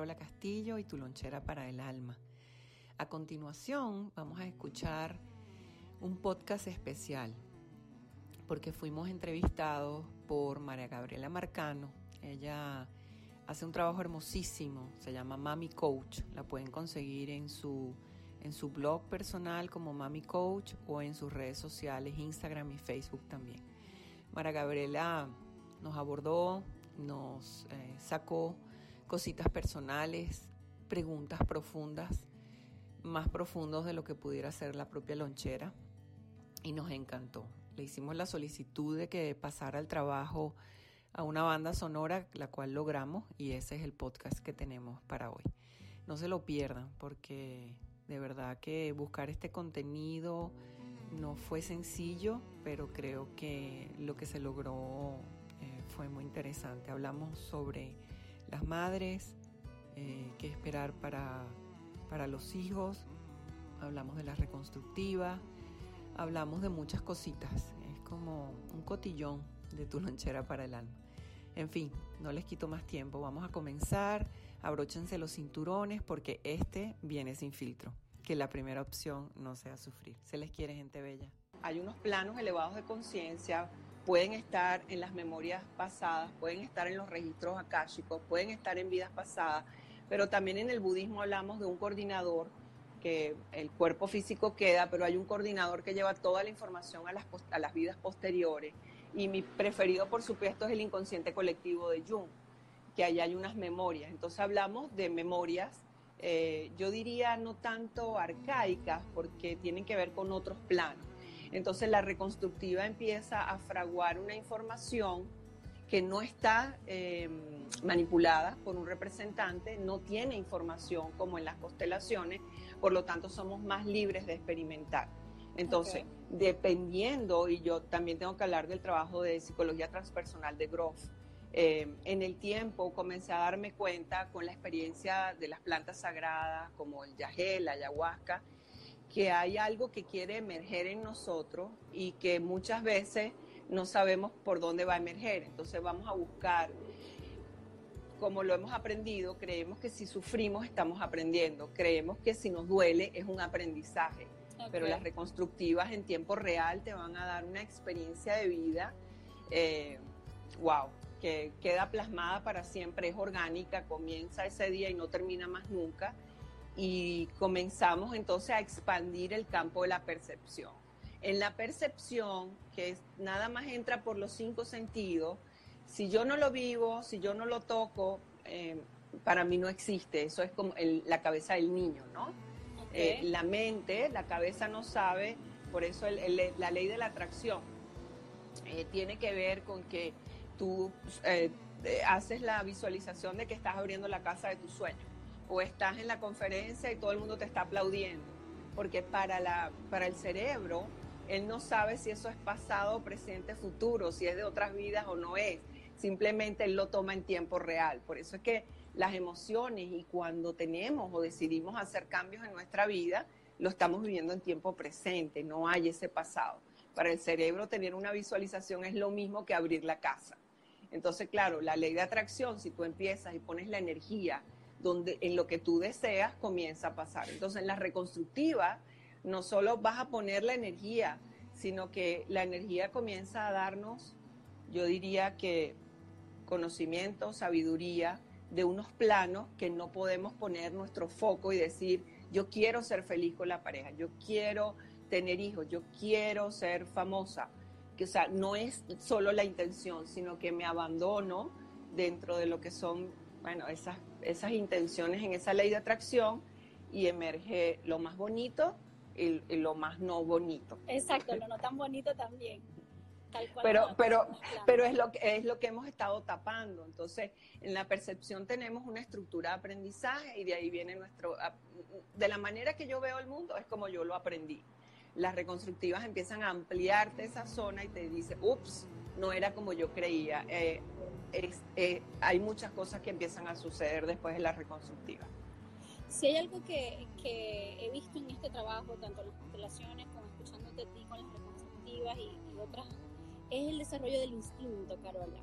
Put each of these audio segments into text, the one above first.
Carola Castillo y tu lonchera para el alma. A continuación vamos a escuchar un podcast especial porque fuimos entrevistados por María Gabriela Marcano. Ella hace un trabajo hermosísimo, se llama Mami Coach. La pueden conseguir en su, en su blog personal como Mami Coach o en sus redes sociales, Instagram y Facebook también. Mara Gabriela nos abordó, nos eh, sacó cositas personales, preguntas profundas, más profundos de lo que pudiera ser la propia lonchera y nos encantó. Le hicimos la solicitud de que pasara el trabajo a una banda sonora, la cual logramos y ese es el podcast que tenemos para hoy. No se lo pierdan porque de verdad que buscar este contenido no fue sencillo, pero creo que lo que se logró eh, fue muy interesante. Hablamos sobre las madres, eh, qué esperar para, para los hijos, hablamos de la reconstructiva, hablamos de muchas cositas. Es como un cotillón de tu lonchera para el alma. En fin, no les quito más tiempo. Vamos a comenzar. Abróchense los cinturones porque este viene sin filtro que la primera opción no sea sufrir. Se les quiere gente bella. Hay unos planos elevados de conciencia, pueden estar en las memorias pasadas, pueden estar en los registros akáshicos, pueden estar en vidas pasadas, pero también en el budismo hablamos de un coordinador que el cuerpo físico queda, pero hay un coordinador que lleva toda la información a las, a las vidas posteriores. Y mi preferido, por supuesto, es el inconsciente colectivo de Jung, que ahí hay unas memorias. Entonces hablamos de memorias eh, yo diría no tanto arcaicas, porque tienen que ver con otros planos. Entonces la reconstructiva empieza a fraguar una información que no está eh, manipulada por un representante, no tiene información como en las constelaciones, por lo tanto somos más libres de experimentar. Entonces, okay. dependiendo, y yo también tengo que hablar del trabajo de psicología transpersonal de Groff, eh, en el tiempo comencé a darme cuenta con la experiencia de las plantas sagradas como el yagé, la ayahuasca, que hay algo que quiere emerger en nosotros y que muchas veces no sabemos por dónde va a emerger. Entonces vamos a buscar, como lo hemos aprendido, creemos que si sufrimos estamos aprendiendo, creemos que si nos duele es un aprendizaje, okay. pero las reconstructivas en tiempo real te van a dar una experiencia de vida, eh, wow, que queda plasmada para siempre, es orgánica, comienza ese día y no termina más nunca. Y comenzamos entonces a expandir el campo de la percepción. En la percepción, que nada más entra por los cinco sentidos, si yo no lo vivo, si yo no lo toco, eh, para mí no existe. Eso es como el, la cabeza del niño, ¿no? Okay. Eh, la mente, la cabeza no sabe, por eso el, el, la ley de la atracción eh, tiene que ver con que tú eh, haces la visualización de que estás abriendo la casa de tus sueños o estás en la conferencia y todo el mundo te está aplaudiendo, porque para, la, para el cerebro, él no sabe si eso es pasado, presente, futuro, si es de otras vidas o no es, simplemente él lo toma en tiempo real. Por eso es que las emociones y cuando tenemos o decidimos hacer cambios en nuestra vida, lo estamos viviendo en tiempo presente, no hay ese pasado. Para el cerebro tener una visualización es lo mismo que abrir la casa. Entonces, claro, la ley de atracción, si tú empiezas y pones la energía donde en lo que tú deseas, comienza a pasar. Entonces, en la reconstructiva, no solo vas a poner la energía, sino que la energía comienza a darnos, yo diría que conocimiento, sabiduría, de unos planos que no podemos poner nuestro foco y decir, yo quiero ser feliz con la pareja, yo quiero tener hijos, yo quiero ser famosa. Que, o sea, no es solo la intención, sino que me abandono dentro de lo que son, bueno, esas, esas intenciones en esa ley de atracción y emerge lo más bonito y, y lo más no bonito. Exacto, lo no tan bonito también. Tal cual pero pero pero es lo que es lo que hemos estado tapando entonces en la percepción tenemos una estructura de aprendizaje y de ahí viene nuestro de la manera que yo veo el mundo es como yo lo aprendí las reconstructivas empiezan a ampliarte esa zona y te dice ups no era como yo creía Eh, es- eh, hay muchas cosas que empiezan a suceder después de la reconstructiva Si hay algo que, que he visto en este trabajo, tanto en las constelaciones como escuchándote a ti con las reconstructivas y, y otras, es el desarrollo del instinto, Carola.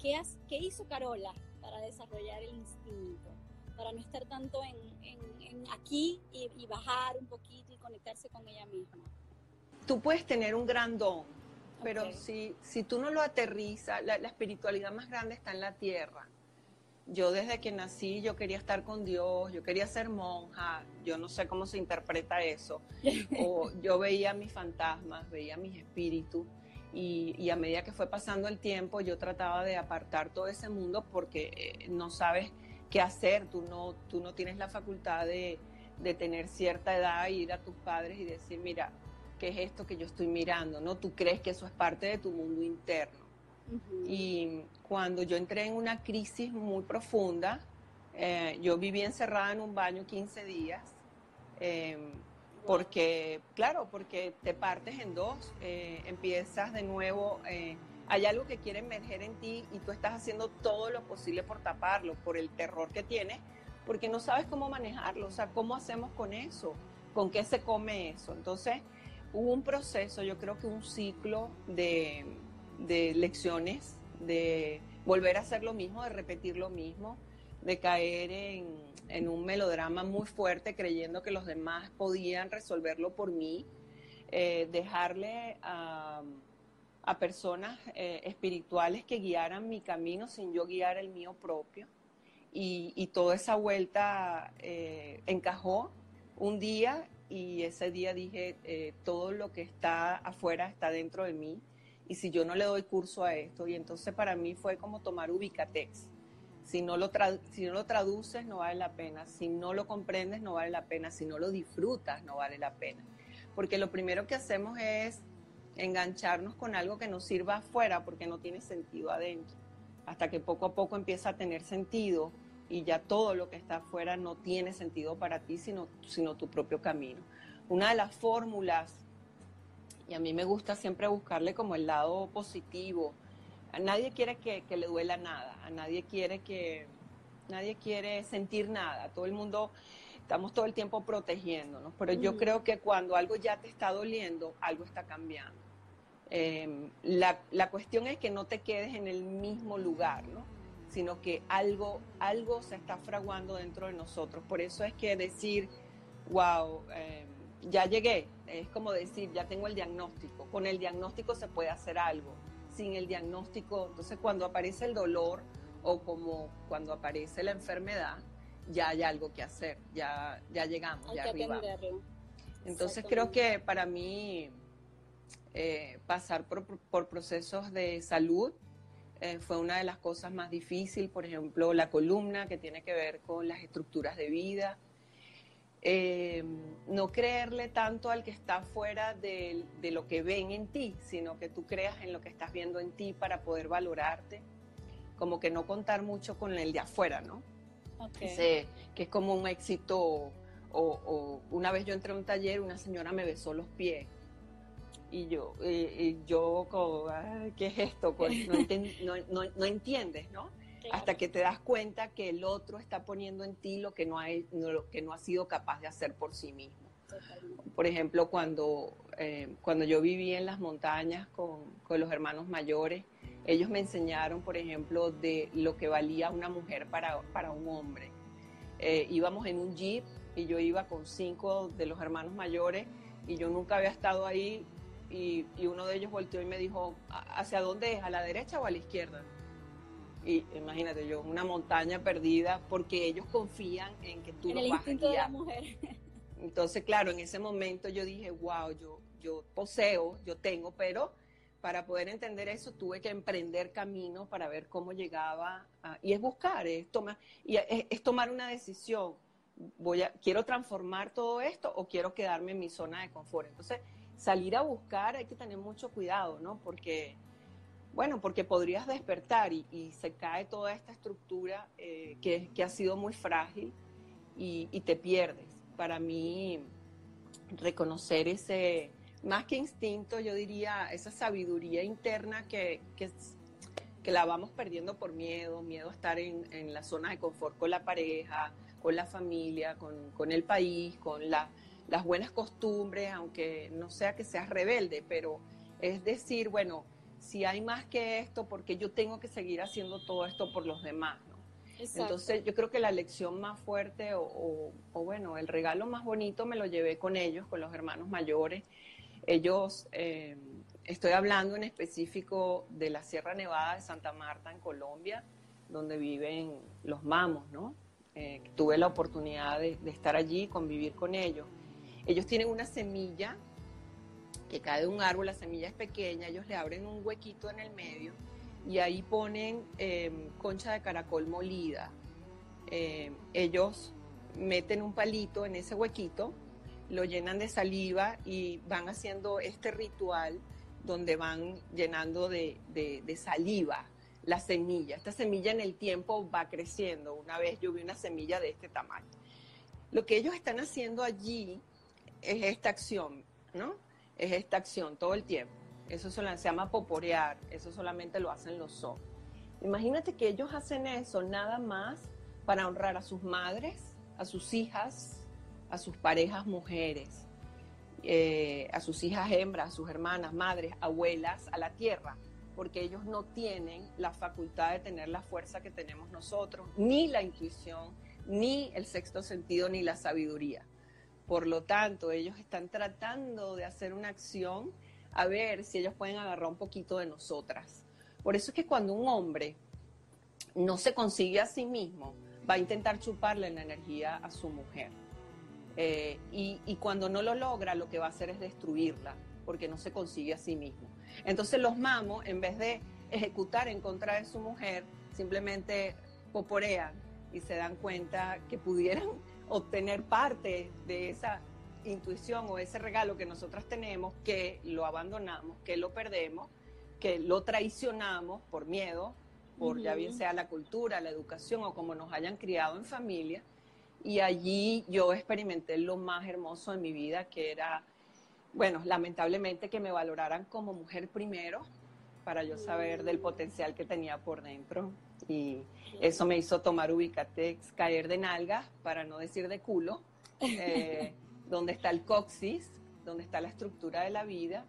¿Qué, has- qué hizo Carola para desarrollar el instinto? Para no estar tanto en, en- en aquí y, y bajar un poquito y conectarse con ella misma. tú puedes tener un gran don pero si, si tú no lo aterrizas, la, la espiritualidad más grande está en la tierra. Yo desde que nací, yo quería estar con Dios, yo quería ser monja, yo no sé cómo se interpreta eso. O yo veía mis fantasmas, veía mis espíritus, y, y a medida que fue pasando el tiempo, yo trataba de apartar todo ese mundo porque eh, no sabes qué hacer, tú no, tú no tienes la facultad de, de tener cierta edad ir a tus padres y decir, mira, ¿qué es esto que yo estoy mirando? ¿No? Tú crees que eso es parte de tu mundo interno. Y cuando yo entré en una crisis muy profunda, eh, yo viví encerrada en un baño 15 días, eh, porque, claro, porque te partes en dos, eh, empiezas de nuevo, eh, hay algo que quiere emerger en ti y tú estás haciendo todo lo posible por taparlo, por el terror que tienes, porque no sabes cómo manejarlo, o sea, ¿cómo hacemos con eso? ¿Con qué se come eso? Entonces, hubo un proceso, yo creo que un ciclo de, de lecciones, de volver a hacer lo mismo, de repetir lo mismo, de caer en, en un melodrama muy fuerte creyendo que los demás podían resolverlo por mí, eh, dejarle a, a personas eh, espirituales que guiaran mi camino sin yo guiar el mío propio. Y, y toda esa vuelta eh, encajó un día y ese día dije, eh, todo lo que está afuera está dentro de mí y si yo no le doy curso a esto, y entonces para mí fue como tomar Ubicatex. Si no, lo si no lo traduces no vale la pena, si no lo comprendes no vale la pena, si no lo disfrutas no vale la pena. Porque lo primero que hacemos es engancharnos con algo que nos sirva afuera porque no tiene sentido adentro. Hasta que poco a poco empieza a tener sentido y ya todo lo que está afuera no tiene sentido para ti, sino, sino tu propio camino. Una de las fórmulas, y a mí me gusta siempre buscarle como el lado positivo, a nadie quiere que, que le duela nada, a nadie quiere que, nadie quiere sentir nada, todo el mundo, estamos todo el tiempo protegiéndonos, pero yo Mm. creo que cuando algo ya te está doliendo, algo está cambiando. Eh, la, la cuestión es que no te quedes en el mismo lugar, ¿no? Sino que algo, algo se está fraguando dentro de nosotros. Por eso es que decir, wow, eh, ya llegué, es como decir, ya tengo el diagnóstico. Con el diagnóstico se puede hacer algo. Sin el diagnóstico, entonces cuando aparece el dolor o como cuando aparece la enfermedad, ya hay algo que hacer, ya, ya llegamos, Hay ya atenderlo. Entonces creo que para mí eh, pasar por, por procesos de salud eh, fue una de las cosas más difíciles, por ejemplo, la columna que tiene que ver con las estructuras de vida. Eh, no creerle tanto al que está fuera de, de lo que ven en ti, sino que tú creas en lo que estás viendo en ti para poder valorarte, como que no contar mucho con el de afuera, ¿no? Ok. Ese- que es como un éxito. O, o una vez yo entré a un taller, una señora me besó los pies. Y yo, y, y yo como, "Ay, ¿qué es esto? Pues no, enten- no, no- no entiendes, ¿no? Claro. Hasta que te das cuenta que el otro está poniendo en ti lo que no ha, no- lo que no ha sido capaz de hacer por sí mismo. Totalmente. Por ejemplo, cuando, eh, cuando yo viví en las montañas con, con los hermanos mayores, ellos me enseñaron, por ejemplo, de lo que valía una mujer para, para un hombre. Eh, íbamos en un jeep y yo iba con cinco de los hermanos mayores y yo nunca había estado ahí y, y uno de ellos volteó y me dijo, "¿A- ¿hacia dónde es? ¿A la derecha o a la izquierda? Y imagínate yo, una montaña perdida, porque ellos confían en que tú En los el vas a de la mujer. Entonces, claro, en ese momento yo dije, wow, yo, yo poseo, yo tengo, pero para poder entender eso tuve que emprender camino para ver cómo llegaba. a- y es buscar, es tomar, y es, es tomar una decisión. Voy a, ¿Quiero transformar todo esto o quiero quedarme en mi zona de confort? Entonces, salir a buscar hay que tener mucho cuidado, ¿no? Porque, bueno, porque podrías despertar y, se cae toda esta estructura eh, que, ha sido muy frágil y, te pierdes. Para mí, reconocer ese, más que instinto, yo diría esa sabiduría interna que, que, la vamos perdiendo por miedo, miedo a estar en, en la zona de confort con la pareja, con la familia, con el país, con la- las buenas costumbres, aunque no sea que seas rebelde, pero es decir, bueno, si hay más que esto, porque yo tengo que seguir haciendo todo esto por los demás, ¿no? Exacto. Entonces yo creo que la lección más fuerte o, o- o, bueno, el regalo más bonito me lo llevé con ellos, con los hermanos mayores. Ellos, eh, estoy hablando en específico de la Sierra Nevada de Santa Marta en Colombia, donde viven los mamos, ¿no? Eh, tuve la oportunidad de, de estar allí, convivir con ellos. Ellos tienen una semilla que cae de un árbol, la semilla es pequeña, ellos le abren un huequito en el medio y ahí ponen eh, concha de caracol molida. Eh, ellos meten un palito en ese huequito, lo llenan de saliva y van haciendo este ritual donde van llenando de, de- de saliva la semilla. Esta semilla en el tiempo va creciendo. Una vez yo vi una semilla de este tamaño. Lo que ellos están haciendo allí es esta acción, ¿no? Es esta acción todo el tiempo. Eso se llama poporear, eso solamente lo hacen los son. Imagínate que ellos hacen eso nada más para honrar a sus madres, a sus hijas, a sus parejas mujeres, eh, a sus hijas hembras, a sus hermanas, madres, abuelas, a la tierra, porque ellos no tienen la facultad de tener la fuerza que tenemos nosotros, ni la intuición, ni el sexto sentido, ni la sabiduría. Por lo tanto, ellos están tratando de hacer una acción a ver si ellos pueden agarrar un poquito de nosotras. Por eso es que cuando un hombre no se consigue a sí mismo, va a intentar chuparle la energía a su mujer. Eh, y, y cuando no lo logra, lo que va a hacer es destruirla, porque no se consigue a sí mismo. Entonces los mamos, en vez de ejecutar en contra de su mujer, simplemente poporean y se dan cuenta que pudieran obtener parte de esa intuición o ese regalo que nosotras tenemos, que lo abandonamos, que lo perdemos, que lo traicionamos por miedo, por ya bien sea la cultura, la educación o como nos hayan criado en familia. Y allí yo experimenté lo más hermoso de mi vida, que era, bueno, lamentablemente que me valoraran como mujer primero, para yo saber del potencial que tenía por dentro. Y eso me hizo tomar Ubicatex, caer de nalgas, para no decir de culo, eh, donde está el coxis, donde está la estructura de la vida,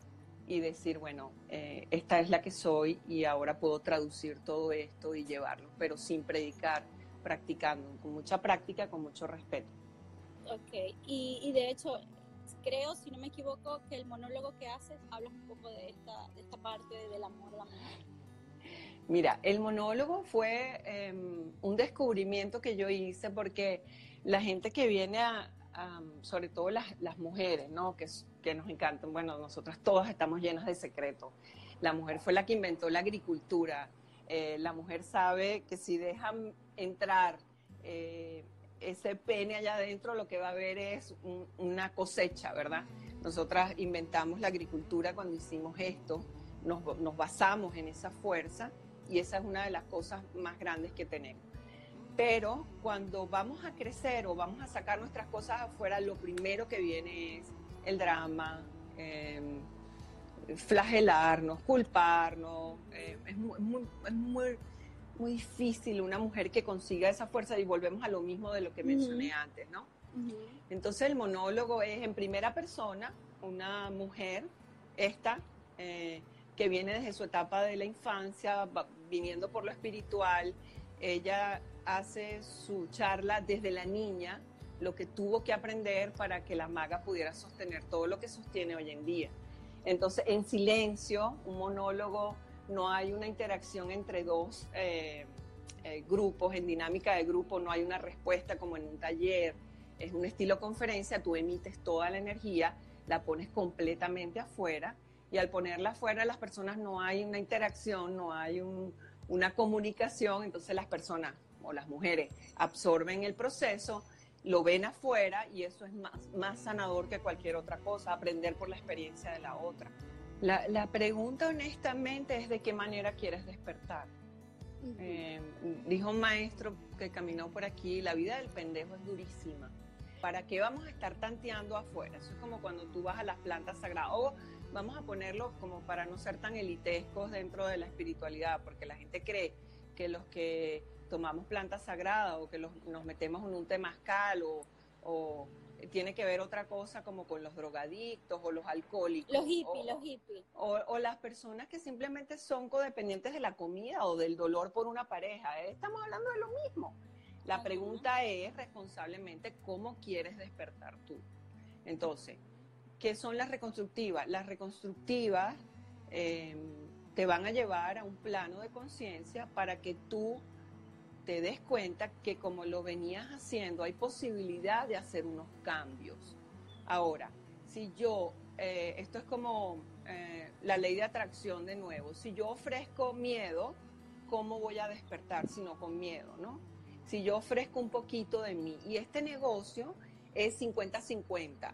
y decir, bueno, eh, esta es la que soy y ahora puedo traducir todo esto y llevarlo, pero sin predicar, practicando, con mucha práctica, con mucho respeto. Ok, y, y de hecho, creo, si no me equivoco, que el monólogo que haces hablas un poco de esta, parte del amor a la mujer. Mira, el monólogo fue eh, un descubrimiento que yo hice porque la gente que viene a, sobre todo las, mujeres, ¿no? Que nos encantan, bueno, nosotras todas estamos llenas de secretos. La mujer fue la que inventó la agricultura. Eh, la mujer sabe que si dejan entrar eh, ese pene allá adentro, lo que va a haber es un- una cosecha, ¿verdad? Nosotras inventamos la agricultura cuando hicimos esto, nos, nos basamos en esa fuerza y esa es una de las cosas más grandes que tenemos. Pero cuando vamos a crecer o vamos a sacar nuestras cosas afuera, lo primero que viene es el drama, eh, flagelarnos, culparnos. eh, es muy, muy- es muy, muy difícil una mujer que consiga esa fuerza y volvemos a lo mismo de lo que mencioné antes, ¿no? Entonces el monólogo es en primera persona, una mujer, esta, eh, que viene desde su etapa de la infancia, va- viniendo por lo espiritual, ella hace su charla desde la niña, lo que tuvo que aprender para que la maga pudiera sostener todo lo que sostiene hoy en día. Entonces, en silencio, un monólogo, no hay una interacción entre dos eh, eh, grupos, en dinámica de grupo, no hay una respuesta como en un taller, es un estilo conferencia, tú emites toda la energía, la pones completamente afuera y al ponerla afuera las personas no hay una interacción, no hay una comunicación, entonces las personas o las mujeres absorben el proceso, lo ven afuera y eso es más, más sanador que cualquier otra cosa, aprender por la experiencia de la otra. La, la pregunta honestamente es de qué manera quieres despertar. Eh, dijo un maestro que caminó por aquí, la vida del pendejo es durísima. ¿Para qué vamos a estar tanteando afuera? Eso es como cuando tú vas a las plantas sagradas. O vamos a ponerlo como para no ser tan elitescos dentro de la espiritualidad, porque la gente cree que los que tomamos plantas sagradas o que nos metemos en un temazcal o, o tiene que ver otra cosa como con los drogadictos o los alcohólicos. Los hippies, los hippies. O, las personas que simplemente son codependientes de la comida o del dolor por una pareja. ¿eh? Estamos hablando de lo mismo. La pregunta es responsablemente cómo quieres despertar tú. Entonces, ¿qué son las reconstructivas? Las reconstructivas em, te van a llevar a un plano de conciencia para que tú te des cuenta que como lo venías haciendo, hay posibilidad de hacer unos cambios. Ahora, si yo, eh, esto es como eh, la ley de atracción de nuevo, si yo ofrezco miedo, ¿cómo voy a despertar si no con miedo, no? Si yo ofrezco un poquito de mí y este negocio es 50-50,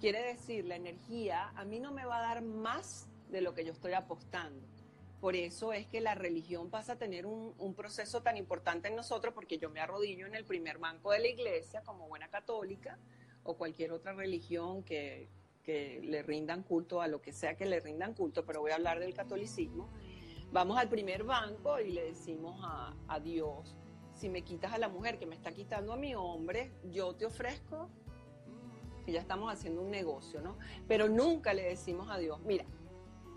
quiere decir, la energía a mí no me va a dar más de lo que yo estoy apostando por eso es que la religión pasa a tener un, proceso tan importante en nosotros, porque yo me arrodillo en el primer banco de la iglesia como buena católica o cualquier otra religión que, le rindan culto a lo que sea que le rindan culto, pero voy a hablar del catolicismo. Vamos al primer banco y le decimos a, a Dios, si me quitas a la mujer que me está quitando a mi hombre, yo te ofrezco, y ya estamos haciendo un negocio, ¿no? Pero nunca le decimos a Dios, mira,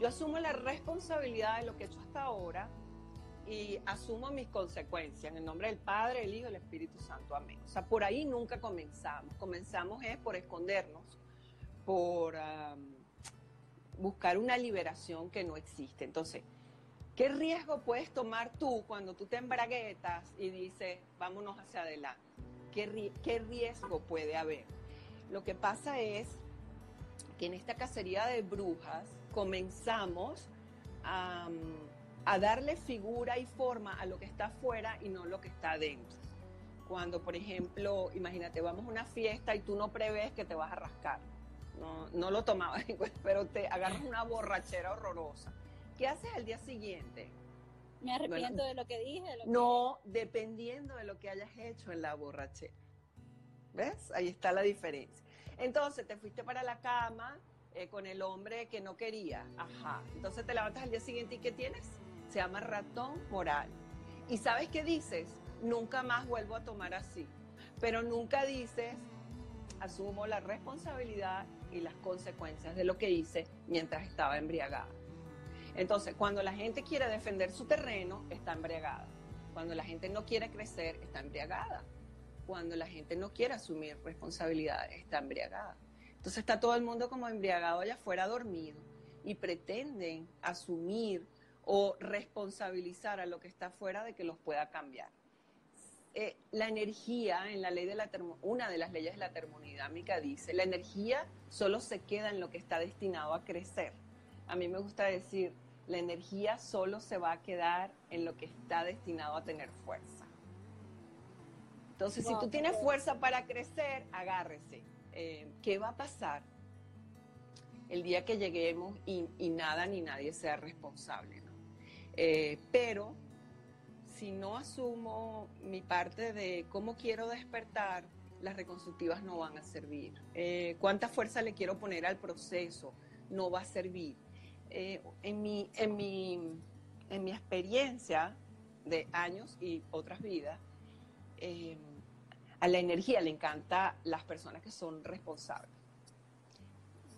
yo asumo la responsabilidad de lo que he hecho hasta ahora y asumo mis consecuencias en el nombre del Padre, el Hijo y el Espíritu Santo. Amén. O sea, por ahí nunca comenzamos. Comenzamos es por escondernos, por buscar una liberación que no existe. Entonces, ¿qué riesgo puedes tomar tú cuando tú te embraguetas y dices, vámonos hacia adelante? ¿Qué, qué riesgo puede haber? Lo que pasa es que en esta cacería de brujas, comenzamos a, darle figura y forma a lo que está afuera y no lo que está adentro. Cuando, por ejemplo, imagínate, vamos a una fiesta y tú no prevés que te vas a rascar. No, no lo tomabas pero te agarras una borrachera horrorosa. ¿Qué haces al día siguiente? Me arrepiento de lo que dije. no, dependiendo de lo que hayas hecho en la borrachera. ¿Ves? Ahí está la diferencia. Entonces te fuiste para la cama, eh, con el hombre que no quería. Ajá. Entonces te levantas al día siguiente y ¿qué tienes? Se llama ratón moral. ¿Y sabes qué dices? Nunca más vuelvo a tomar así. Pero nunca dices, asumo la responsabilidad y las consecuencias de lo que hice mientras estaba embriagada. Entonces, cuando la gente quiere defender su terreno, está embriagada. Cuando la gente no quiere crecer, está embriagada. Cuando la gente no quiere asumir responsabilidades, está embriagada. Entonces está todo el mundo como embriagado allá afuera dormido y pretenden asumir o responsabilizar a lo que está afuera de que los pueda cambiar. Eh, la energía en la ley de la una de las leyes de la termodinámica dice, la energía solo se queda en lo que está destinado a crecer. A mí me gusta decir, la energía solo se va a quedar en lo que está destinado a tener fuerza. Entonces, si tú tienes fuerza para crecer, agárrese. Eh, qué va a pasar el día que lleguemos y, nada ni nadie sea responsable. Eh, pero si no asumo mi parte de cómo quiero despertar, las reconstructivas no van a servir. Eh, ¿Cuánta fuerza le quiero poner al proceso? No va a servir. en, mi, en, mi, en mi experiencia de años y otras vidas, a la energía le encanta las personas que son responsables.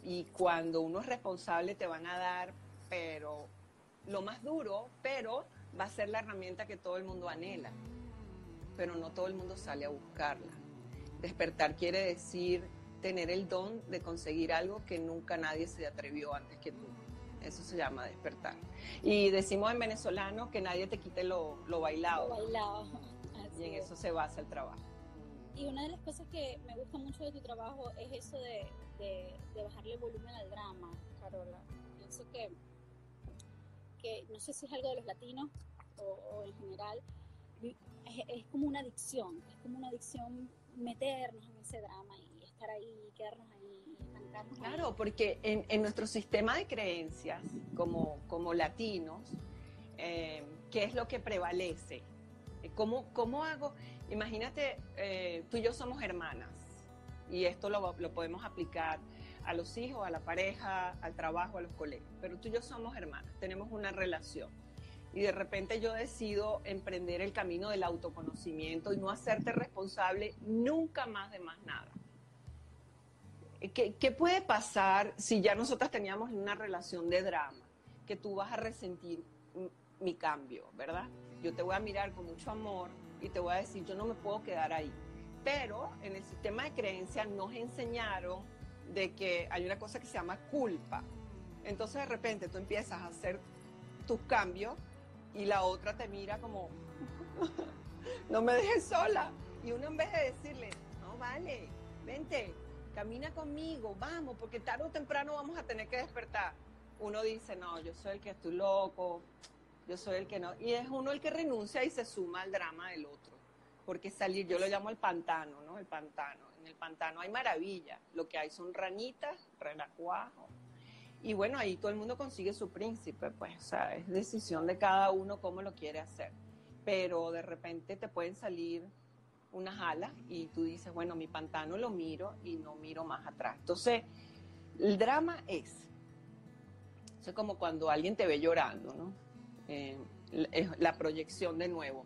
Y cuando uno es responsable te van a dar, pero lo más duro, pero va a ser la herramienta que todo el mundo anhela. Pero no todo el mundo sale a buscarla. Despertar quiere decir tener el don de conseguir algo que nunca nadie se atrevió antes que tú. Eso se llama despertar. Y decimos en venezolano que nadie te quite lo, lo bailado. Lo bailado. y en eso se basa el trabajo. Y una de las cosas que me gusta mucho de tu trabajo es eso de, de, bajarle volumen al drama, Carola. Pienso que, que no sé si es algo de los latinos o, en general, es, como una adicción, es como una adicción meternos en ese drama y estar ahí, quedarnos ahí, estancarnos Claro, porque en, en, nuestro sistema de creencias, como, como latinos, eh, ¿qué es lo que prevalece? ¿Cómo, cómo hago? Imagínate, eh, tú y yo somos hermanas y esto lo, lo, podemos aplicar a los hijos, a la pareja, al trabajo, a los colegios, pero tú y yo somos hermanas, tenemos una relación y de repente yo decido emprender el camino del autoconocimiento y no hacerte responsable nunca más de más nada. ¿Qué, ¿Qué, puede pasar si ya nosotras teníamos una relación de drama? Que tú vas a resentir mi cambio, ¿verdad? Yo te voy a mirar con mucho amor y te voy a decir, yo no me puedo quedar ahí. Pero en el sistema de creencias nos enseñaron de que hay una cosa que se llama culpa. Entonces de repente tú empiezas a hacer tus cambios y la otra te mira como, no me dejes sola. Y uno en vez de decirle, no vale, vente, camina conmigo, vamos, porque tarde o temprano vamos a tener que despertar. Uno dice, no, yo soy el que estoy loco, yo soy el que no. Y es uno el que renuncia y se suma al drama del otro. Porque salir, yo lo llamo el pantano, ¿no? El pantano. En el pantano hay maravilla. Lo que hay son ranitas, renacuajos. Y bueno, ahí todo el mundo consigue su príncipe, pues, o sea, es decisión de cada uno cómo lo quiere hacer. Pero de repente te pueden salir unas alas y tú dices, bueno, mi pantano lo miro y no miro más atrás. Entonces, el drama es, es como cuando alguien te ve llorando, ¿no? Eh, la proyección de nuevo.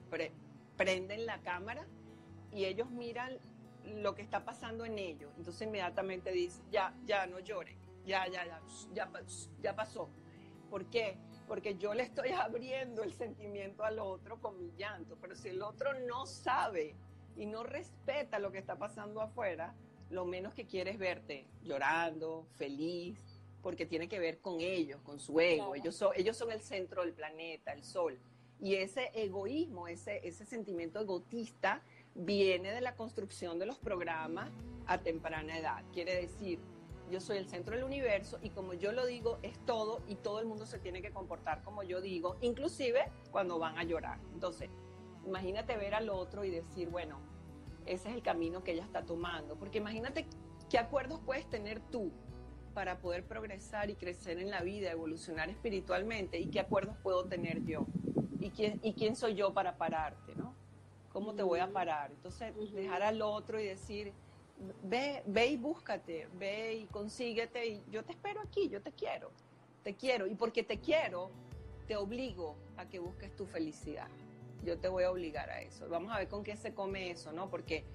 prenden la cámara y ellos miran lo que está pasando en ellos. Entonces inmediatamente dicen, ya, ya, no lloren, ya, ya, ya, ya, ya pasó. ¿Por qué? Porque yo le estoy abriendo el sentimiento al otro con mi llanto, pero si el otro no sabe y no respeta lo que está pasando afuera, lo menos que quiere es verte llorando, feliz, porque tiene que ver con ellos, con su ego. Ellos, son, ellos son el centro del planeta, el sol. Y ese egoísmo, ese, ese sentimiento egotista, viene de la construcción de los programas a temprana edad. Quiere decir, yo soy el centro del universo y como yo lo digo, es todo y todo el mundo se tiene que comportar como yo digo, inclusive cuando van a llorar. Entonces, imagínate ver al otro y decir, bueno, ese es el camino que ella está tomando. Porque imagínate qué acuerdos puedes tener tú para poder progresar y crecer en la vida, evolucionar espiritualmente y qué acuerdos puedo tener yo y quién, y quién soy yo para pararte, ¿no? ¿Cómo te voy a parar? Entonces, dejar al otro y decir, ve, ve y búscate, ve y consíguete y yo te espero aquí, yo te quiero, te quiero y porque te quiero, te obligo a que busques tu felicidad. Yo te voy a obligar a eso. Vamos a ver con qué se come eso, ¿no? Porque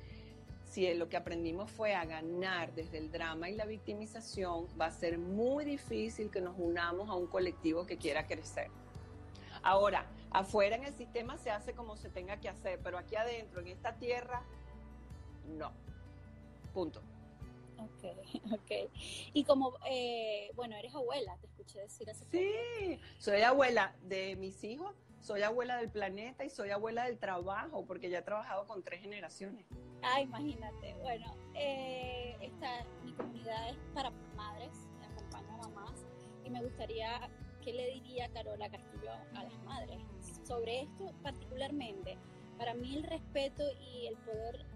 si lo que aprendimos fue a ganar desde el drama y la victimización, va a ser muy difícil que nos unamos a un colectivo que quiera crecer. Ahora, afuera en el sistema se hace como se tenga que hacer, pero aquí adentro, en esta tierra, no. Punto. Ok, ok. Y como, eh, bueno, eres abuela, te escuché decir hace Sí, soy abuela de mis hijos, soy abuela del planeta y soy abuela del trabajo, porque ya he trabajado con tres generaciones. Ah, imagínate. Bueno, eh, esta, mi comunidad es para madres, acompaño a mamás, y me gustaría, ¿qué le diría Carola Castillo a las madres sobre esto particularmente? Para mí el respeto y el poder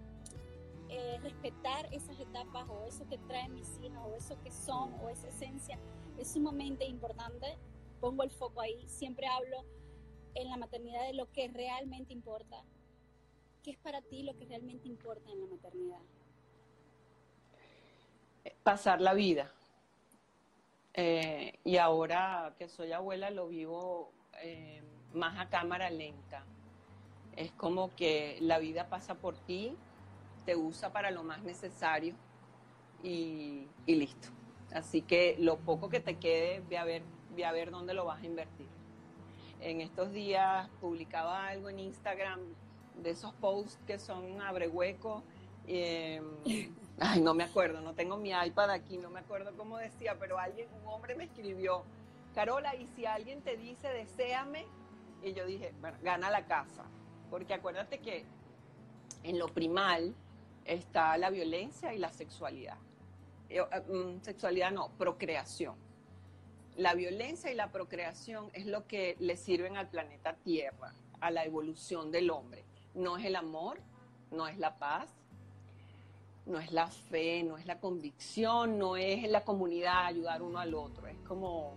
eh, respetar esas etapas o eso que traen mis hijas o eso que son o esa esencia es sumamente importante. Pongo el foco ahí, siempre hablo en la maternidad de lo que realmente importa, ¿Qué es para ti lo que realmente importa en la maternidad? Pasar la vida. Eh, y ahora que soy abuela lo vivo eh, más a cámara lenta. Es como que la vida pasa por ti, te usa para lo más necesario y, listo. Así que lo poco que te quede, ve a ver, ve a ver dónde lo vas a invertir. En estos días publicaba algo en Instagram de esos posts que son abrehueco. Eh, ay, no me acuerdo, no tengo mi iPad aquí, no me acuerdo cómo decía, pero alguien, un hombre me escribió, Carola, y si alguien te dice, deséame, y yo dije, bueno, gana la casa, porque acuérdate que en lo primal está la violencia y la sexualidad. Eh, mm, sexualidad no, procreación. La violencia y la procreación es lo que le sirven al planeta Tierra, a la evolución del hombre. No es el amor, no es la paz, no es la fe, no es la convicción, no es la comunidad ayudar uno al otro. Es como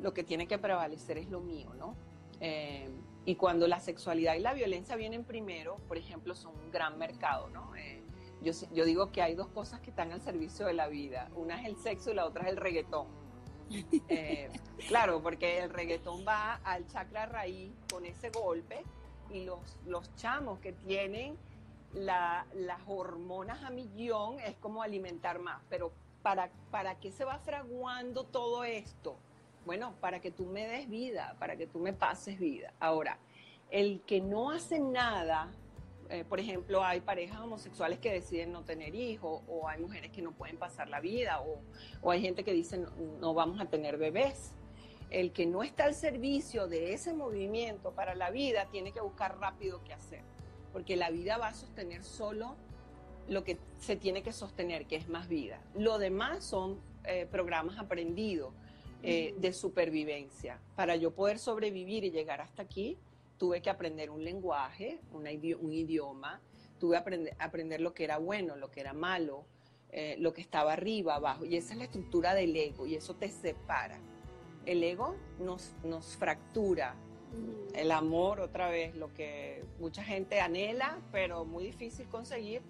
lo que tiene que prevalecer es lo mío, ¿no? Eh, y cuando la sexualidad y la violencia vienen primero, por ejemplo, son un gran mercado, ¿no? Eh, yo, yo digo que hay dos cosas que están al servicio de la vida. Una es el sexo y la otra es el reggaetón. Eh, claro, porque el reggaetón va al chakra raíz con ese golpe y los, los chamos que tienen la, las hormonas a millón es como alimentar más. Pero ¿para, ¿para qué se va fraguando todo esto? Bueno, para que tú me des vida, para que tú me pases vida. Ahora, el que no hace nada eh, por ejemplo, hay parejas homosexuales que deciden no tener hijos, o hay mujeres que no pueden pasar la vida, o, hay gente que dice no, vamos a tener bebés. El que no está al servicio de ese movimiento para la vida tiene que buscar rápido qué hacer, porque la vida va a sostener solo lo que se tiene que sostener, que es más vida. Lo demás son eh, programas aprendidos eh, de supervivencia. Para yo poder sobrevivir y llegar hasta aquí, tuve que aprender un lenguaje, un idioma, tuve que aprender, aprender lo que era bueno, lo que era malo, eh, lo que estaba arriba, abajo. Y esa es la estructura del ego y eso te separa. El ego nos, nos fractura. El amor, otra vez, lo que mucha gente anhela, pero muy difícil conseguir,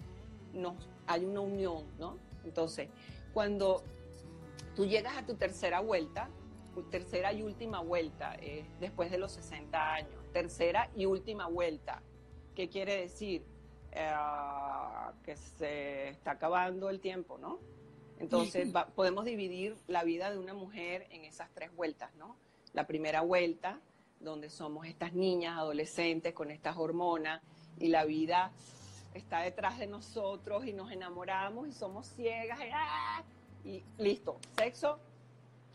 nos, hay una unión, ¿no? Entonces, cuando tú llegas a tu tercera vuelta, tu tercera y última vuelta, eh, después de los 60 años, tercera y última vuelta. ¿Qué quiere decir? Eh, que se está acabando el tiempo, ¿no? Entonces podemos dividir la vida de una mujer en esas tres vueltas, ¿no? La primera vuelta, donde somos estas niñas, adolescentes con estas hormonas y la vida está detrás de nosotros y nos enamoramos y somos ciegas y, ¡ah! y listo, sexo,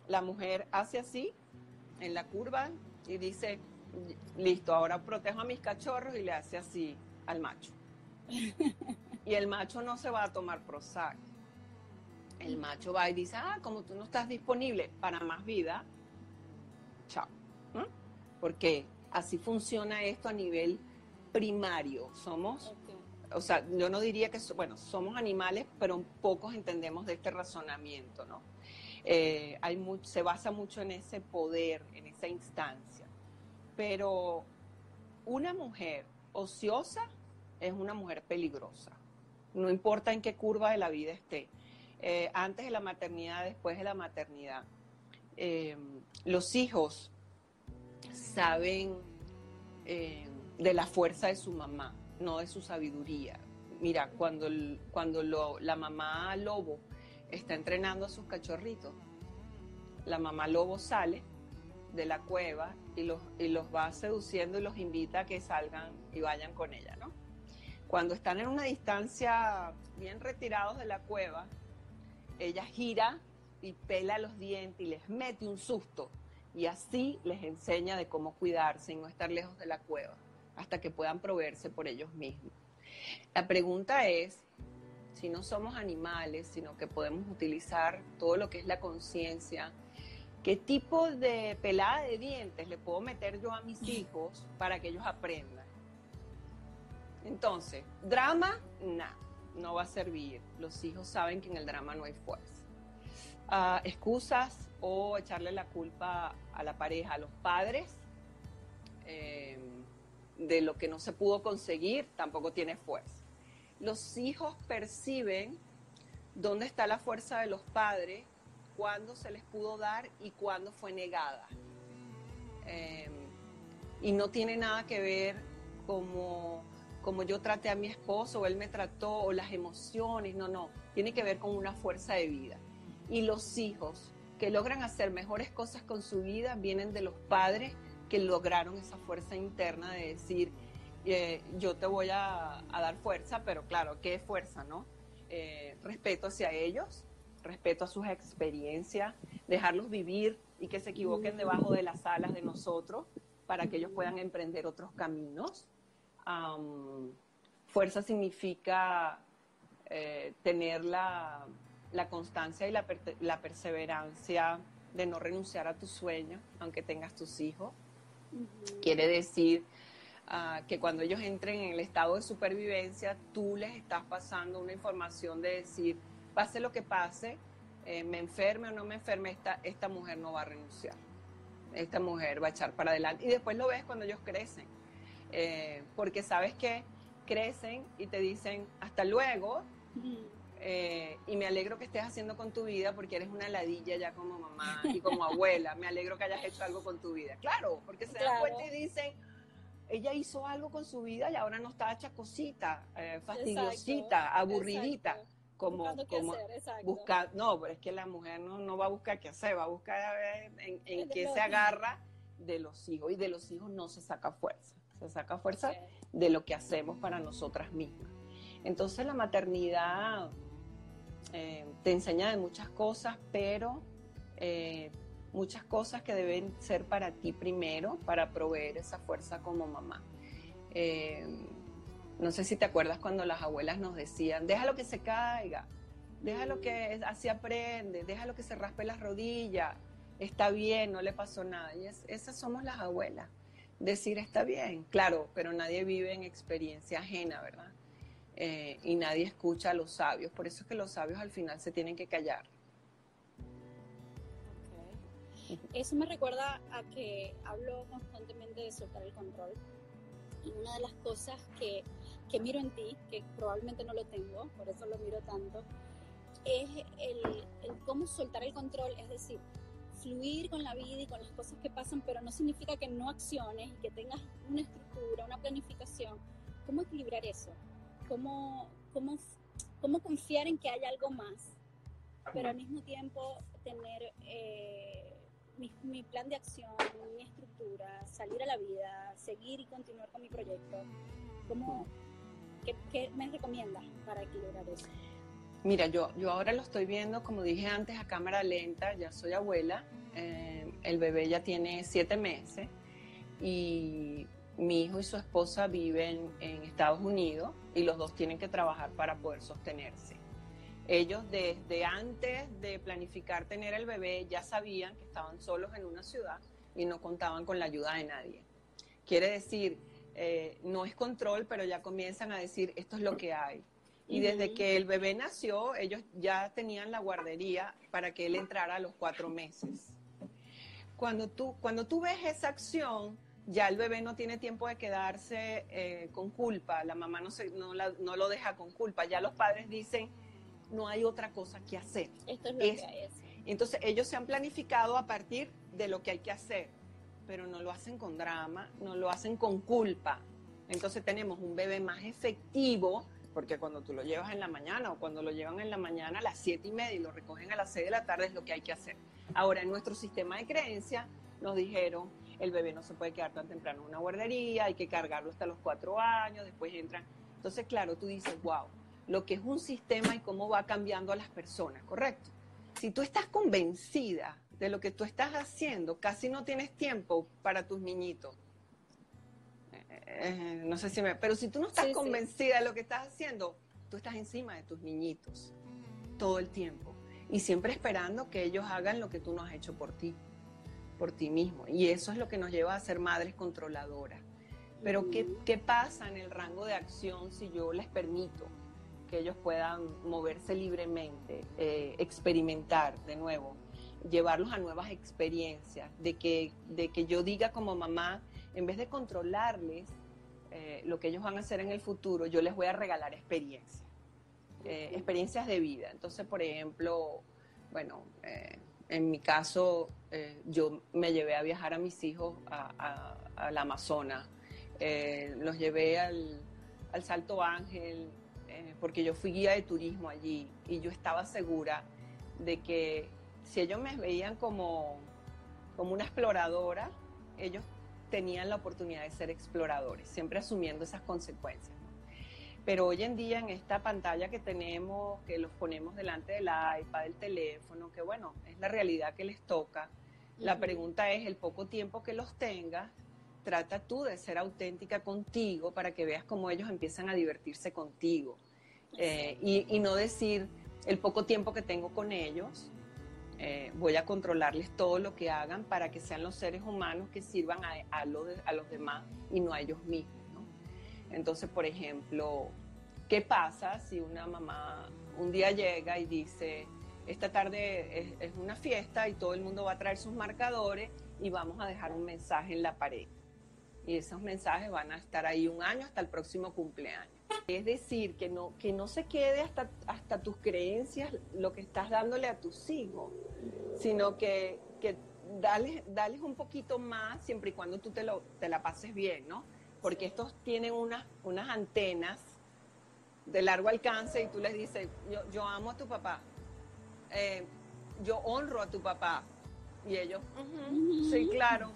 la mujer hace así en la curva y dice, listo, ahora protejo a mis cachorros y le hace así al macho. Y el macho no se va a tomar Prozac. El macho va y dice, ah, como tú no estás disponible para más vida, chao. Porque así funciona esto a nivel primario. Somos, o sea, yo no diría que, bueno, somos animales, pero pocos entendemos de este razonamiento, ¿no? Eh, hay se basa mucho en ese poder, en esa instancia. Pero una mujer ociosa es una mujer peligrosa. No importa en qué curva de la vida esté. Eh, antes de la maternidad, después de la maternidad. Eh, los hijos saben eh, de la fuerza de su mamá, no de su sabiduría. Mira, cuando, cuando la mamá lobo está entrenando a sus cachorritos, la mamá lobo sale de la cueva y los, y los va seduciendo y los invita a que salgan y vayan con ella, ¿no? Cuando están en una distancia bien retirados de la cueva, ella gira y pela los dientes y les mete un susto y así les enseña de cómo cuidarse y no estar lejos de la cueva hasta que puedan proveerse por ellos mismos. La pregunta es, si no somos animales, sino que podemos utilizar todo lo que es la conciencia, ¿Qué tipo de pelada de dientes le puedo meter yo a mis hijos para que ellos aprendan? Entonces, drama, nada, no va a servir. Los hijos saben que en el drama no hay fuerza. Ah, excusas o echarle la culpa a la pareja, a los padres, eh, de lo que no se pudo conseguir, tampoco tiene fuerza. Los hijos perciben dónde está la fuerza de los padres cuándo se les pudo dar y cuándo fue negada. Em, y no tiene nada que ver como, como yo traté a mi esposo o él me trató o las emociones, no, no, tiene que ver con una fuerza de vida. Y los hijos que logran hacer mejores cosas con su vida vienen de los padres que lograron esa fuerza interna de decir, eh, yo te voy a, dar fuerza, pero claro, ¿qué fuerza, no? Eh, respeto hacia ellos, respeto a sus experiencias, dejarlos vivir y que se equivoquen debajo de las alas de nosotros para que ellos puedan emprender otros caminos. fuerza significa eh, tener la, constancia y la, perseverancia de no renunciar a tu sueño, aunque tengas tus hijos. Quiere decir ah, que cuando ellos entren en el estado de supervivencia, tú les estás pasando una información de decir, pase lo que pase, eh, me enferme o no me enferme, esta, esta mujer no va a renunciar. Esta mujer va a echar para adelante. Y después lo ves cuando ellos crecen. Eh, porque sabes que crecen y te dicen hasta luego. Eh, y me alegro que estés haciendo con tu vida porque eres una ladilla ya como mamá y como abuela. Me alegro que hayas hecho algo con tu vida. Claro, porque se dan cuenta y dicen, ella hizo algo con su vida y ahora no está chacosita, fastidiosita, aburridita como, como buscar, no, pero es que la mujer no, no va a buscar qué hacer, va a buscar en, en qué se agarra de los hijos y de los hijos no se saca fuerza, se saca fuerza de lo que hacemos para nosotras mismas. Entonces la maternidad eh, te enseña de muchas cosas, pero eh, muchas cosas que deben ser para ti primero, para proveer esa fuerza como mamá. Eh, no sé si te acuerdas cuando las abuelas nos decían, déjalo que se caiga, déjalo que así aprende, déjalo que se raspe las rodillas, está bien, no le pasó nada. Y esas somos las abuelas. Decir está bien, claro, pero nadie vive en experiencia ajena, ¿verdad? Eh, y nadie escucha a los sabios. Por eso es que los sabios al final se tienen que callar. Eso me recuerda a que hablo constantemente de soltar el control. Y una de las cosas que que miro en ti, que probablemente no lo tengo, por eso lo miro tanto, es el, cómo soltar el control, es decir, fluir con la vida y con las cosas que pasan, pero no significa que no acciones y que tengas una estructura, una planificación. ¿Cómo equilibrar eso? ¿Cómo, cómo, cómo confiar en que hay algo más? Pero al mismo tiempo tener eh, mi, mi, plan de acción, mi estructura, salir a la vida, seguir y continuar con mi proyecto. ¿Cómo, ¿Qué, me recomiendas para equilibrar eso? Mira, yo, yo ahora lo estoy viendo, como dije antes, a cámara lenta, ya soy abuela, eh, el bebé ya tiene siete meses y mi hijo y su esposa viven en Estados Unidos y los dos tienen que trabajar para poder sostenerse. Ellos desde antes de planificar tener el bebé ya sabían que estaban solos en una ciudad y no contaban con la ayuda de nadie. Quiere decir eh, no es control, pero ya comienzan a decir, esto es lo que hay. Y desde que el bebé nació, ellos ya tenían la guardería para que él entrara a los cuatro meses. Cuando tú, cuando tú ves esa acción, ya el bebé no tiene tiempo de quedarse eh, con culpa, la mamá no, se, no, no, lo deja con culpa, ya los padres dicen, no hay otra cosa que hacer. Esto es lo que hay. Entonces ellos se han planificado a partir de lo que hay que hacer pero no lo hacen con drama, no lo hacen con culpa. Entonces tenemos un bebé más efectivo, porque cuando tú lo llevas en la mañana o cuando lo llevan en la mañana a las 7 y media y lo recogen a las 6 de la tarde es lo que hay que hacer. Ahora, en nuestro sistema de creencia nos dijeron, el bebé no se puede quedar tan temprano en una guardería, hay que cargarlo hasta los 4 años, después entran. Entonces, claro, tú dices, wow, lo que es un sistema y cómo va cambiando a las personas, ¿correcto? Si tú estás convencida de lo que tú estás haciendo, casi no tienes tiempo para tus niñitos. Eh, no sé si me... Pero si tú no estás convencida de lo que estás haciendo, tú estás encima de tus niñitos todo el tiempo y siempre esperando que ellos hagan lo que tú no has hecho por ti, por ti mismo. Y eso es lo que nos lleva a ser madres controladoras. Pero ¿qué, ¿qué, pasa en el rango de acción si yo les permito que ellos puedan moverse libremente, eh, experimentar de nuevo? Llevarlos a nuevas experiencias, de que, de que yo diga como mamá, en vez de controlarles eh, lo que ellos van a hacer en el futuro, yo les voy a regalar experiencias, eh, experiencias de vida. Entonces, por ejemplo, bueno, eh, en mi caso, yo me llevé a viajar a mis hijos a, la Amazonas, los llevé al, al Salto Ángel, porque yo fui guía de turismo allí y yo estaba segura de que si ellos me veían como, como una exploradora, ellos tenían la oportunidad de ser exploradores, siempre asumiendo esas consecuencias. Pero hoy en día en esta pantalla que tenemos, que los ponemos delante del iPad, del teléfono, que bueno, es la realidad que les toca, la pregunta es el poco tiempo que los tengas, trata tú de ser auténtica contigo para que veas cómo ellos empiezan a divertirse contigo. Eh, y, no decir el poco tiempo que tengo con ellos, eh, voy a controlarles todo lo que hagan para que sean los seres humanos que sirvan a, a, a los demás y no a ellos mismos. Entonces, por ejemplo, ¿qué pasa si una mamá un día llega y dice, esta tarde es, una fiesta y todo el mundo va a traer sus marcadores y vamos a dejar un mensaje en la pared? Y esos mensajes van a estar ahí un año hasta el próximo cumpleaños. Es decir, que no, que no se quede hasta, hasta tus creencias lo que estás dándole a tus hijos, sino que, que dales, dales un poquito más siempre y cuando tú te, lo, te la pases bien, ¿no? porque estos tienen unas, unas antenas de largo alcance y tú les dices, yo, amo a tu papá, eh, yo honro a tu papá. Y ellos, sí, claro.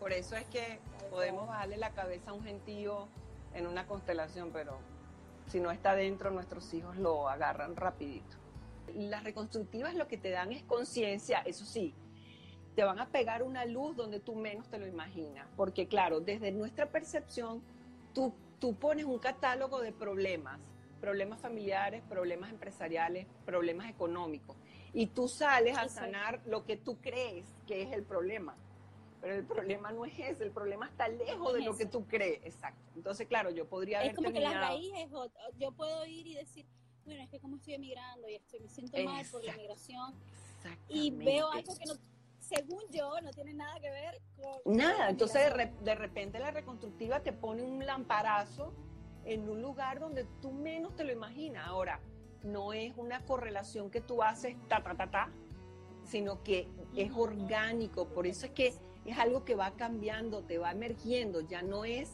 Por eso es que podemos bajarle la cabeza a un gentío en una constelación, pero si no está dentro, nuestros hijos lo agarran rapidito. Las reconstructivas lo que te dan es conciencia, eso sí, te van a pegar una luz donde tú menos te lo imaginas. Porque claro, desde nuestra percepción, tú, tú pones un catálogo de problemas, problemas familiares, problemas empresariales, problemas económicos. Y tú sales a sanar lo que tú crees que es el problema. Pero el problema no es ese, el problema está lejos de lo que tú crees. Exacto. Entonces, claro, yo podría haber Es como que la raíz es Yo puedo ir y decir, bueno, es que como estoy emigrando y estoy, me siento mal por la emigración. Y veo algo que no según yo, no tiene nada que ver con... Nada, entonces de, repente la reconstructiva te pone un lamparazo en un lugar donde tú menos te lo imaginas. Ahora, no es una correlación que tú haces ta, ta, ta, ta, sino que es orgánico, por eso es que es algo que va cambiando, te va emergiendo, ya no es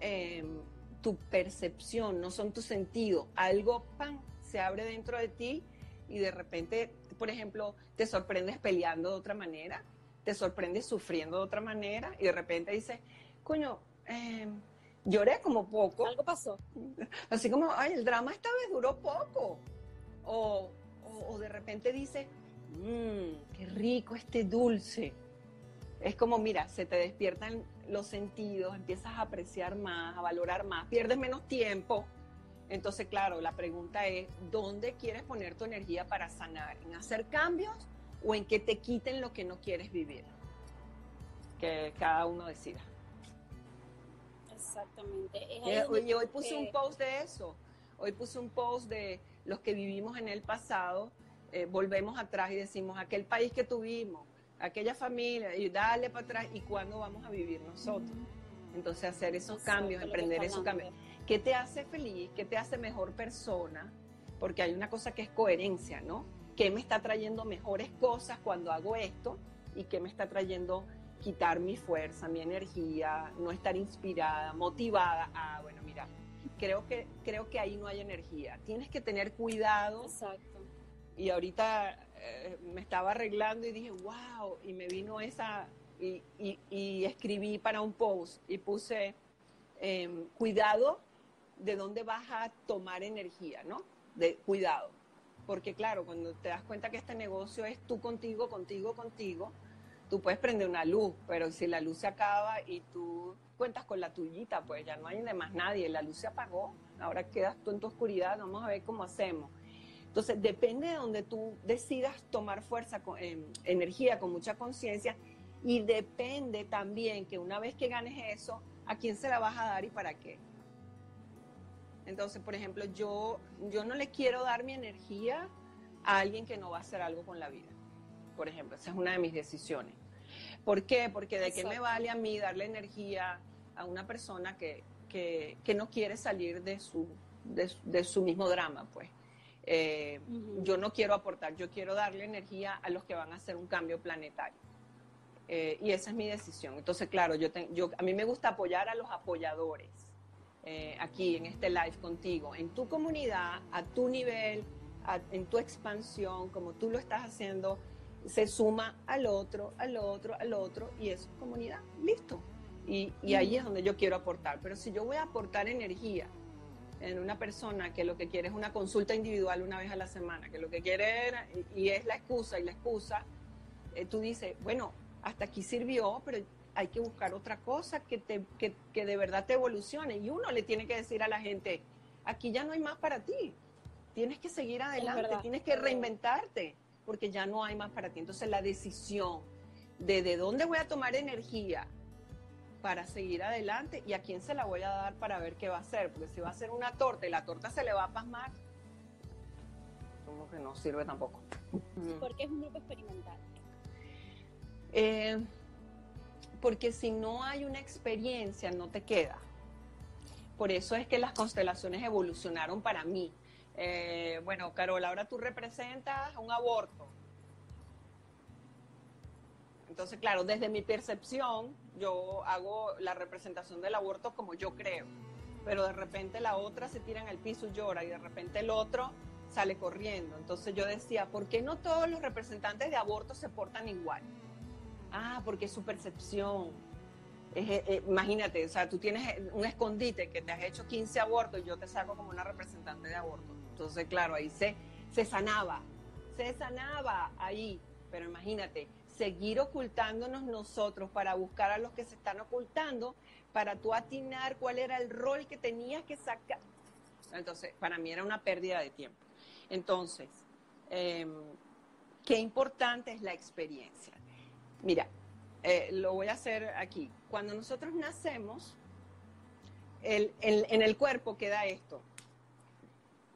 em, tu percepción, no son tus sentidos, algo pan, se abre dentro de ti y de repente por ejemplo, te sorprendes peleando de otra manera, te sorprendes sufriendo de otra manera y de repente dices, coño, em, lloré como poco. Algo pasó. Así como, ay, el drama esta vez duró poco. O, o, de repente dices, mmm, qué rico este dulce. Es como, mira, se te despiertan los sentidos, empiezas a apreciar más, a valorar más, pierdes menos tiempo entonces, claro, la pregunta es, ¿dónde quieres poner tu energía para sanar? ¿En hacer cambios o en que te quiten lo que no quieres vivir? Que cada uno decida. Exactamente. y hoy puse un post de eso. Hoy puse un post de los que vivimos en el pasado, eh, volvemos atrás y decimos, aquel país que tuvimos, aquella familia, y dale para atrás, ¿y cuándo vamos a vivir nosotros? Entonces hacer esos cambios, emprender esos cambios. ¿Qué te hace feliz? ¿Qué te hace mejor persona? Porque hay una cosa que es coherencia, ¿no? ¿Qué me está trayendo mejores cosas cuando hago esto? ¿Y qué me está trayendo quitar mi fuerza, mi energía, no estar inspirada, motivada? Ah, bueno, mira, creo que, creo que ahí no hay energía. Tienes que tener cuidado. Exacto. Y ahorita me estaba arreglando y dije, wow, y me vino esa, y, y, escribí para un post y puse, em, cuidado de dónde vas a tomar energía, ¿no? De cuidado. Porque claro, cuando te das cuenta que este negocio es tú contigo, contigo, contigo, tú puedes prender una luz, pero si la luz se acaba y tú cuentas con la tuyita, pues ya no hay de más nadie, la luz se apagó, ahora quedas tú en tu oscuridad, vamos a ver cómo hacemos. Entonces, depende de donde tú decidas tomar fuerza, em, energía con mucha conciencia y depende también que una vez que ganes eso, a quién se la vas a dar y para qué. Entonces, por ejemplo, yo, yo no le quiero dar mi energía a alguien que no va a hacer algo con la vida. Por ejemplo, esa es una de mis decisiones. ¿Por qué? Porque de qué me vale a mí darle energía a una persona que, no quiere salir de su, de, su mismo drama, pues. Eh, yo no quiero aportar, yo quiero darle energía a los que van a hacer un cambio planetario. Eh, y esa es mi decisión. Entonces, claro, yo, yo a mí me gusta apoyar a los apoyadores eh, aquí en este live contigo, en tu comunidad, a tu nivel, en tu expansión, como tú lo estás haciendo, se suma al otro, al otro, al otro, y es comunidad, listo. Y, y ahí es donde yo quiero aportar. Pero si yo voy a aportar energía en una persona que lo que quiere es una consulta individual una vez a la semana, que lo que quiere era- y es la excusa y la excusa, eh, tú dices, bueno, hasta aquí sirvió, pero hay que buscar otra cosa que, te, que, que de verdad te evolucione. Y uno le tiene que decir a la gente, aquí ya no hay más para ti, tienes que seguir adelante, tienes que reinventarte, porque ya no hay más para ti. Entonces la decisión de de dónde voy a tomar energía para seguir adelante y a quién se la voy a dar para ver qué va a hacer, porque si va a ser una torta y la torta se le va a pasmar, como que no sirve tampoco. Porque es un grupo experimental. Eh, porque si no hay una experiencia, no te queda. Por eso es que las constelaciones evolucionaron para mí. Eh, bueno, Carol, ahora tú representas un aborto. Entonces, claro, desde mi percepción, yo hago la representación del aborto como yo creo. Pero de repente la otra se tira en el piso y llora, y de repente el otro sale corriendo. Entonces yo decía, ¿por qué no todos los representantes de aborto se portan igual? Ah, porque es su percepción. Es, eh, eh, imagínate, o sea, tú tienes un escondite que te has hecho 15 abortos y yo te saco como una representante de aborto. Entonces, claro, ahí se, se sanaba, se sanaba ahí. Pero imagínate, seguir ocultándonos nosotros para buscar a los que se están ocultando, para tú atinar cuál era el rol que tenías que sacar. Entonces, para mí era una pérdida de tiempo. Entonces, eh, qué importante es la experiencia. Mira, eh, lo voy a hacer aquí. Cuando nosotros nacemos, el- el- en el cuerpo queda esto.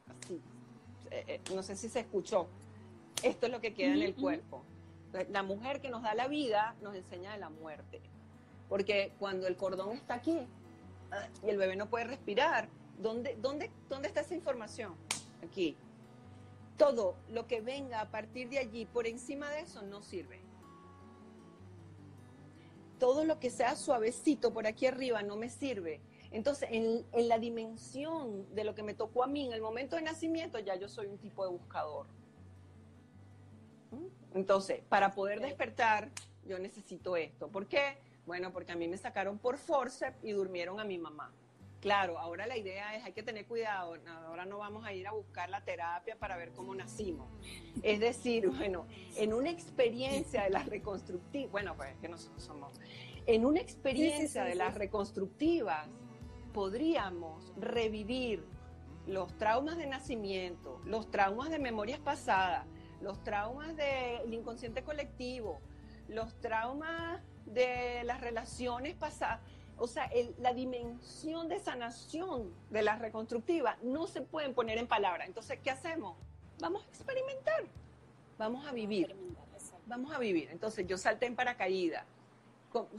Así. Eh, eh, no sé si se escuchó. Esto es lo que queda en el cuerpo. La mujer que nos da la vida nos enseña de la muerte. Porque cuando el cordón está aquí ah, y el bebé no puede respirar, ¿dónde, dónde, dónde está esa información? Aquí. Todo lo que venga a partir de allí, por encima de eso, no sirve todo lo que sea suavecito por aquí arriba no me sirve. Entonces, en, en la dimensión de lo que me tocó a mí en el momento de nacimiento, ya yo soy un tipo de buscador. Entonces, para poder despertar, yo necesito esto. ¿Por qué? Bueno, porque a mí me sacaron por forceps y durmieron a mi mamá. Claro, ahora la idea es, hay que tener cuidado, ahora no vamos a ir a buscar la terapia para ver cómo nacimos. Es decir, bueno, en una experiencia de las reconstructivas, bueno, pues es que nosotros somos, en una experiencia sí, de sí. las reconstructivas, podríamos revivir los traumas de nacimiento, los traumas de memorias pasadas, los traumas del inconsciente colectivo, los traumas de las relaciones pasadas. O sea, la dimensión de sanación de la reconstructiva no se pueden poner en palabras. Entonces, ¿qué hacemos? Vamos a experimentar, vamos a vivir vamos a vivir. Entonces yo salté en paracaídas.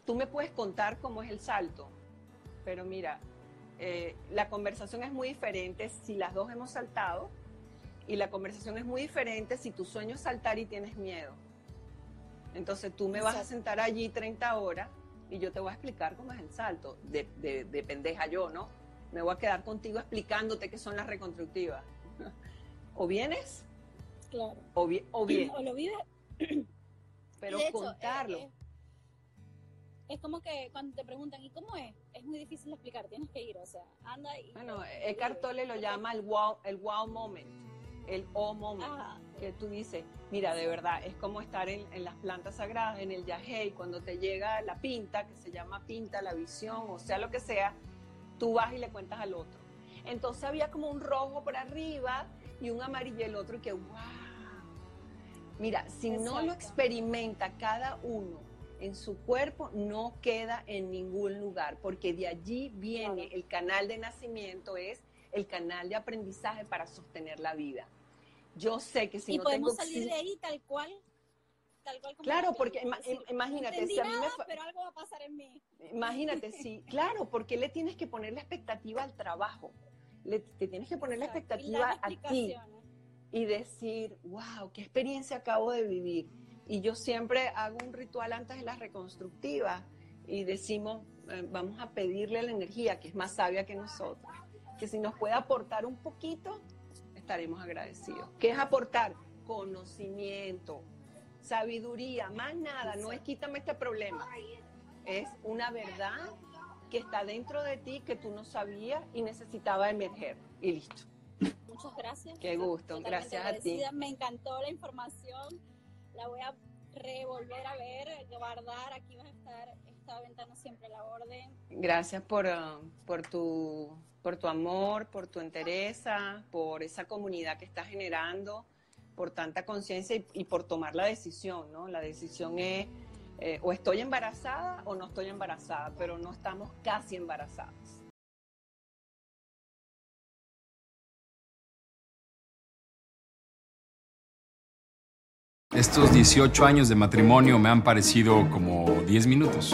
Tú me puedes contar cómo es el salto, pero mira, eh, la conversación es muy diferente si las dos hemos saltado y la conversación es muy diferente si tu sueño es saltar y tienes miedo. Entonces tú me vas a sentar allí 30 horas y yo te voy a explicar cómo es el salto, de, de- de pendeja yo, ¿no? Me voy a quedar contigo explicándote qué son las reconstructivas. O vienes Claro. o, vi- o lo vives. pero hecho, contarlo. eh, eh, es como que cuando te preguntan, ¿y cómo es? Es muy difícil de explicar, tienes que ir, o sea, anda y... Bueno, Eckhart. Tolle lo llama el wow, el wow moment, el O moment, Ah, que tú dices, mira, de verdad, es como estar en, en las plantas sagradas, en el yagé, cuando te llega la pinta, que se llama pinta, la visión, o sea, lo que sea, tú vas y le cuentas al otro. Entonces había como un rojo por arriba y un amarillo el otro, y que, wow. Mira, si no lo experimenta cada uno en su cuerpo, no queda en ningún lugar, porque de allí viene Claro. el canal de nacimiento, es el canal de aprendizaje para sostener la vida. Yo sé que si y no tengo podemos salir de ahí tal cual, tal cual como Claro, porque tengo, ima- decir, imagínate, no si a mí me nada, fa- pero algo va a pasar en mí. Imagínate, sí, claro, porque le tienes que poner la expectativa al trabajo, le, te tienes que poner la Exacto, expectativa a ti y decir, wow, qué experiencia acabo de vivir. Y yo siempre hago un ritual antes de las reconstructivas y decimos, eh, vamos a pedirle a la energía, que es más sabia que nosotros, que si nos puede aportar un poquito, estaremos agradecidos. ¿Qué es aportar? Conocimiento, sabiduría, más nada, no es quítame este problema, es una verdad que está dentro de ti que tú no sabías y necesitaba emerger. Y listo. Muchas gracias. Qué gusto, Totalmente gracias a ti. Me encantó la información. La voy a revolver a ver, guardar. Aquí va a estar esta ventana siempre a la orden. Gracias por, por, tu, por tu amor, por tu entereza, por esa comunidad que estás generando, por tanta conciencia y, y por tomar la decisión, ¿no? La decisión es eh, o estoy embarazada o no estoy embarazada, pero no estamos casi embarazadas. Estos 18 años de matrimonio me han parecido como 10 minutos.